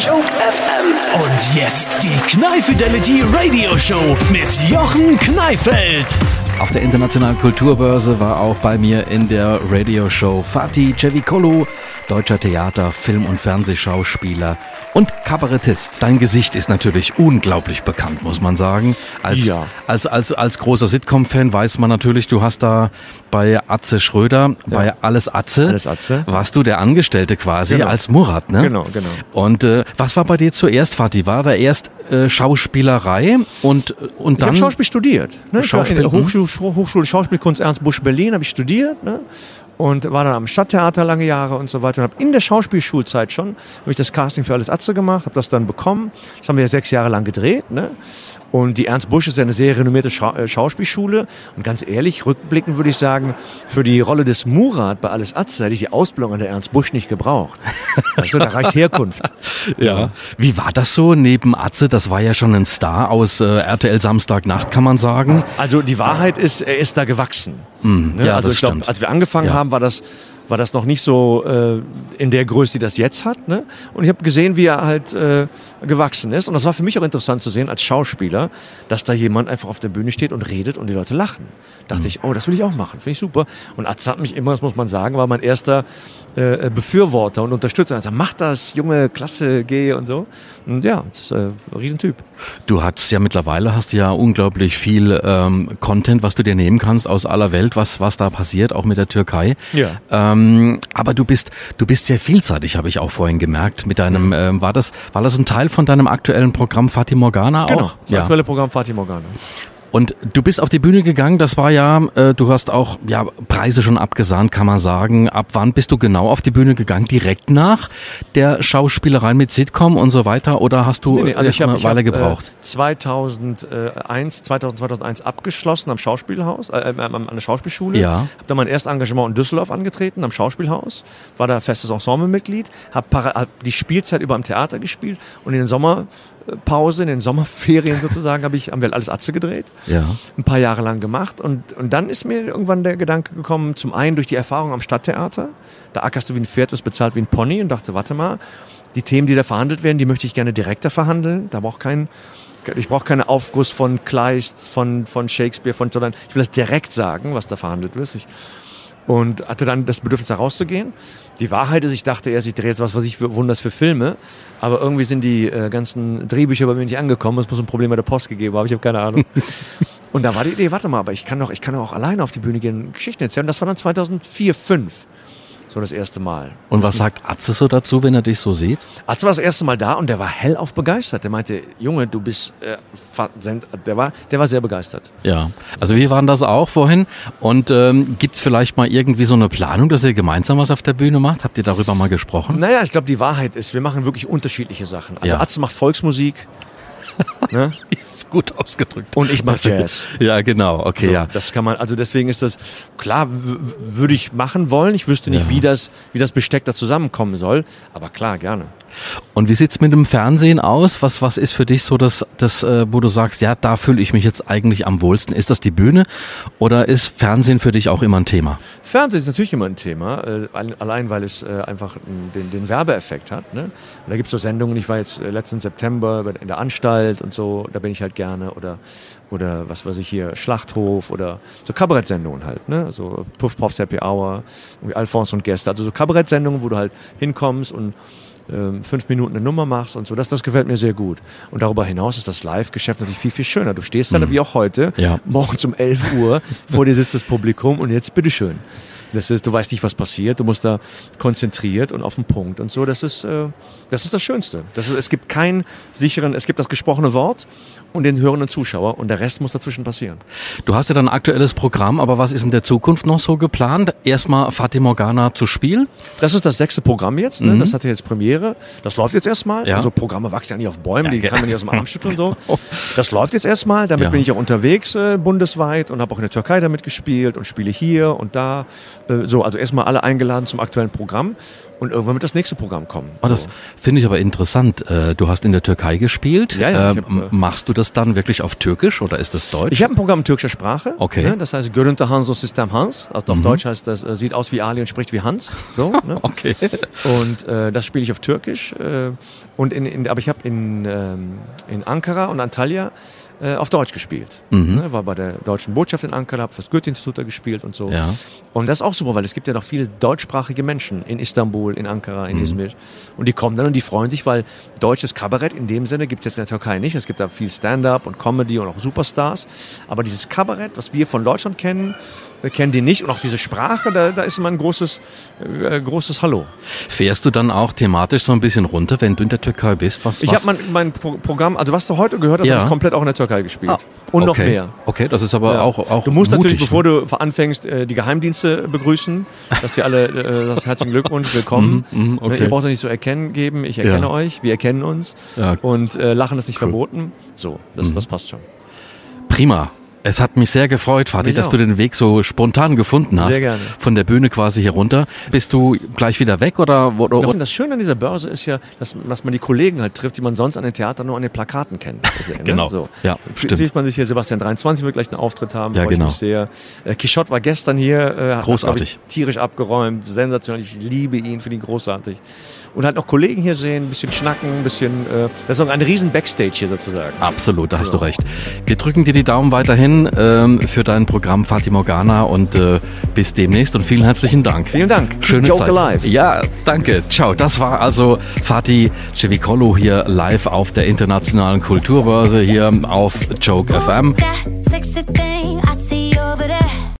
Joke FM. Und jetzt die Knall Fidelity Radio Show mit Jochen Kneifeld. Auf der Internationalen Kulturbörse war auch bei mir in der Radioshow Fatih Cevicolo, deutscher Theater-, Film- und Fernsehschauspieler und Kabarettist. Dein Gesicht ist natürlich unglaublich bekannt, muss man sagen. Als, Ja. als, als, als großer Sitcom-Fan weiß man natürlich, du hast da bei Atze Schröder, bei Alles Atze, Alles Atze. warst du der Angestellte quasi Genau. als Murat, ne? Genau, genau. Und äh, was war bei dir zuerst, Fatih? War da erst äh, Schauspielerei und, und Ich dann... habe Schauspiel studiert. Ne? Ich Schauspiel, hm. Hochschule, Hochschule Schauspielkunst Ernst Busch Berlin habe ich studiert. Ne? Und war dann am Stadttheater lange Jahre und so weiter. Und habe in der Schauspielschulzeit schon habe ich das Casting für Alles Atze gemacht, habe das dann bekommen. Das haben wir ja sechs Jahre lang gedreht. Ne? Und die Ernst Busch ist ja eine sehr renommierte Schau äh, Schauspielschule. Und ganz ehrlich, rückblickend würde ich sagen, für die Rolle des Murat bei Alles Atze hätte ich die Ausbildung an der Ernst Busch nicht gebraucht. Also, da reicht Herkunft. Ja. Wie war das so neben Atze? Das war ja schon ein Star aus äh, RTL Samstagnacht, kann man sagen. Also die Wahrheit ist, er ist da gewachsen. Ne? Hm, ja, also das ich glaube, stimmt. als wir angefangen Ja. haben, war das, war das noch nicht so äh, in der Größe, die das jetzt hat. Ne? Und ich habe gesehen, wie er halt äh, gewachsen ist. Und das war für mich auch interessant zu sehen als Schauspieler, dass da jemand einfach auf der Bühne steht und redet und die Leute lachen. Dachte Hm. ich, oh, das will ich auch machen, finde ich super. Und Atze hat mich immer, das muss man sagen, war mein erster äh, Befürworter und Unterstützer. Also mach das, Junge, klasse, geh und so. Und ja, das ist äh, ein Riesentyp. Du hast ja mittlerweile hast ja unglaublich viel ähm, Content, was du dir nehmen kannst aus aller Welt, was was da passiert, auch mit der Türkei. Ja. Ähm, aber du bist du bist sehr vielseitig, habe ich auch vorhin gemerkt. Mit Mhm. deinem ähm, war das war das ein Teil von deinem aktuellen Programm Fatih Morgana auch? Genau, das Ja. aktuelle Programm Fatih Morgana. Und du bist auf die Bühne gegangen, das war ja, äh, du hast auch ja, Preise schon abgesahnt, kann man sagen. Ab wann bist du genau auf die Bühne gegangen? Direkt nach der Schauspielerei mit Sitcom und so weiter? Oder hast du Nee, nee, also ich habe eine Weile gebraucht? Äh, 2001, 2000, 2001 abgeschlossen am Schauspielhaus, äh, äh, an der Schauspielschule. Ja. Habe dann mein erstes Engagement in Düsseldorf angetreten, am Schauspielhaus. War da festes Ensemblemitglied. Habe hab die Spielzeit über am Theater gespielt und in den Sommerpause, in den Sommerferien sozusagen, habe ich haben wir alles Atze gedreht ja. ein paar Jahre lang gemacht und, und dann ist mir irgendwann der Gedanke gekommen, zum einen durch die Erfahrung am Stadttheater, da ackerst du wie ein Pferd, wirst bezahlt wie ein Pony und dachte, warte mal, die Themen, die da verhandelt werden, die möchte ich gerne direkter verhandeln, da braucht kein ich brauche keinen Aufguss von Kleist, von, von Shakespeare, von, sondern ich will das direkt sagen, was da verhandelt wird. Ich, und hatte dann das Bedürfnis, da rauszugehen. Die Wahrheit ist, ich dachte erst, ich drehe jetzt was, was ich für Wunders für Filme, aber irgendwie sind die äh, ganzen Drehbücher bei mir nicht angekommen. Es muss ein Problem bei der Post gegeben haben, ich habe keine Ahnung. und da war die Idee, warte mal, aber ich kann doch, ich kann doch auch alleine auf die Bühne gehen und Geschichten erzählen. Das war dann 2004, 2005. So das erste Mal. Und was sagt Atze so dazu, wenn er dich so sieht? Atze war das erste Mal da und der war hellauf begeistert. Der meinte, Junge, du bist, äh, der war, der war sehr begeistert. Ja, also wir waren das auch vorhin. Und ähm, gibt's vielleicht mal irgendwie so eine Planung, dass ihr gemeinsam was auf der Bühne macht? Habt ihr darüber mal gesprochen? Naja, ich glaube, die Wahrheit ist, wir machen wirklich unterschiedliche Sachen. Also Ja. Atze macht Volksmusik ne? Ist gut ausgedrückt. und ich mache Jazz. Ja, genau, okay, So, ja. Das kann man, also deswegen ist das, klar, würde ich machen wollen. Ich wüsste nicht, Ja. wie, das, wie das Besteck da zusammenkommen soll. Aber klar, gerne. Und wie sieht's mit dem Fernsehen aus? Was, was ist für dich so das, das äh, wo du sagst, ja, da fühle ich mich jetzt eigentlich am wohlsten? Ist das die Bühne oder ist Fernsehen für dich auch immer ein Thema? Fernsehen ist natürlich immer ein Thema, äh, allein- weil es äh, einfach den, den Werbeeffekt hat. Ne? Und da gibt es so Sendungen, ich war jetzt äh, letzten September in der Anstalt und so, da bin ich halt gerne. Oder, oder was weiß ich hier, Schlachthof oder so Kabarettsendungen halt. Ne? So Puff Puffs Happy Hour, irgendwie Alphonse und Gäste. Also so Kabarettsendungen, wo du halt hinkommst und ähm, fünf Minuten eine Nummer machst und so. Das, das gefällt mir sehr gut. Und darüber hinaus ist das Live-Geschäft natürlich viel, viel schöner. Du stehst da wie auch heute, Ja. morgens um 11 Uhr, vor dir sitzt das Publikum und jetzt bitteschön. Das ist, du weißt nicht, was passiert, du musst da konzentriert und auf den Punkt und so. Das ist, äh, das ist das Schönste. Das ist, es gibt keinen sicheren, es gibt das gesprochene Wort und den hörenden Zuschauer und der Rest muss dazwischen passieren. Du hast ja dann ein aktuelles Programm, aber was ist in der Zukunft noch so geplant? Erstmal Fatih Morgana zu spielen? Das ist das sechste Programm jetzt, ne? das hatte jetzt Premiere. Das läuft jetzt erstmal. Mhm. Ja. Also Programme wachsen ja nicht auf Bäumen, die Ja, kann man nicht aus dem Arm schütteln und so. Das läuft jetzt erstmal, damit Ja. bin ich auch unterwegs äh, bundesweit und habe auch in der Türkei damit gespielt und spiele hier und da so, also erstmal alle eingeladen zum aktuellen Programm und irgendwann wird das nächste Programm kommen. Oh, das so. finde ich aber interessant. Äh, Du hast in der Türkei gespielt. Ja, ja, Ähm, hab, äh, machst du das dann wirklich auf Türkisch oder ist das Deutsch? Ich habe ein Programm in türkischer Sprache. Okay. Ne, das heißt Görünte Hanso System Hans. Also auf Deutsch heißt das, äh, sieht aus wie Ali und spricht wie Hans. So, ne? okay. Und äh, das spiele ich auf Türkisch. Äh, und in, in, aber ich habe in, ähm, in Ankara und Antalya äh, auf Deutsch gespielt. Mhm. Ne, war bei der deutschen Botschaft in Ankara, habe fürs Goethe-Institut gespielt und so. Ja. Und das ist auch super, weil es gibt ja noch viele deutschsprachige Menschen in Istanbul, in Ankara, in Izmir. Und die kommen dann und die freuen sich, weil deutsches Kabarett in dem Sinne gibt es jetzt in der Türkei nicht. Es gibt da viel Stand-up und Comedy und auch Superstars. Aber dieses Kabarett, was wir von Deutschland kennen, kennen die nicht. Und auch diese Sprache, da, da ist immer ein großes, äh, großes Hallo. Fährst du dann auch thematisch so ein bisschen runter, wenn du in der Türkei bist? Was, Ich habe mein, mein Pro Programm, also was du heute gehört hast, Ja. habe ich komplett auch in der Türkei gespielt. Ah, und noch okay. mehr. Okay, das ist aber Ja. auch, auch du musst mutig, natürlich, bevor ne? du anfängst, äh, die Geheimdienste begrüßen, dass die alle, äh, das herzlichen Glückwunsch, willkommen. Ne, okay. Ihr braucht euch nicht so erkennen geben, ich erkenne Ja. euch, wir erkennen uns und äh, Lachen ist nicht Cool. Verboten. So, das, das passt schon. Prima. Es hat mich sehr gefreut, Fatih, dass auch. du den Weg so spontan gefunden hast. Sehr gerne. Von der Bühne quasi hier runter. Bist du gleich wieder weg oder? oder, Doch, das Schöne an dieser Börse ist ja, dass, dass man die Kollegen halt trifft, die man sonst an den Theatern nur an den Plakaten kennt. Also, ne? Genau. So. Ja, stimmt. Sieht man sich hier, Sebastian 23 wird gleich einen Auftritt haben. Ja, freu ich genau. mich Sehr. Äh, Quichotte war gestern hier. Äh, hat, Großartig. glaub ich, tierisch abgeräumt. Sensationell. Ich liebe ihn, finde ihn großartig. Und halt noch Kollegen hier sehen, ein bisschen schnacken, ein bisschen. Äh, das ist auch eine riesen Backstage hier sozusagen. Absolut, da hast du recht. Wir drücken dir die Daumen weiterhin ähm, für dein Programm Fatih Morgana und äh, bis demnächst und vielen herzlichen Dank. Vielen Dank. Schöne Joke Zeit. alive. Ja, danke. Ciao. Das war also Fatih Cevikolo hier live auf der internationalen Kulturbörse hier auf Joke FM.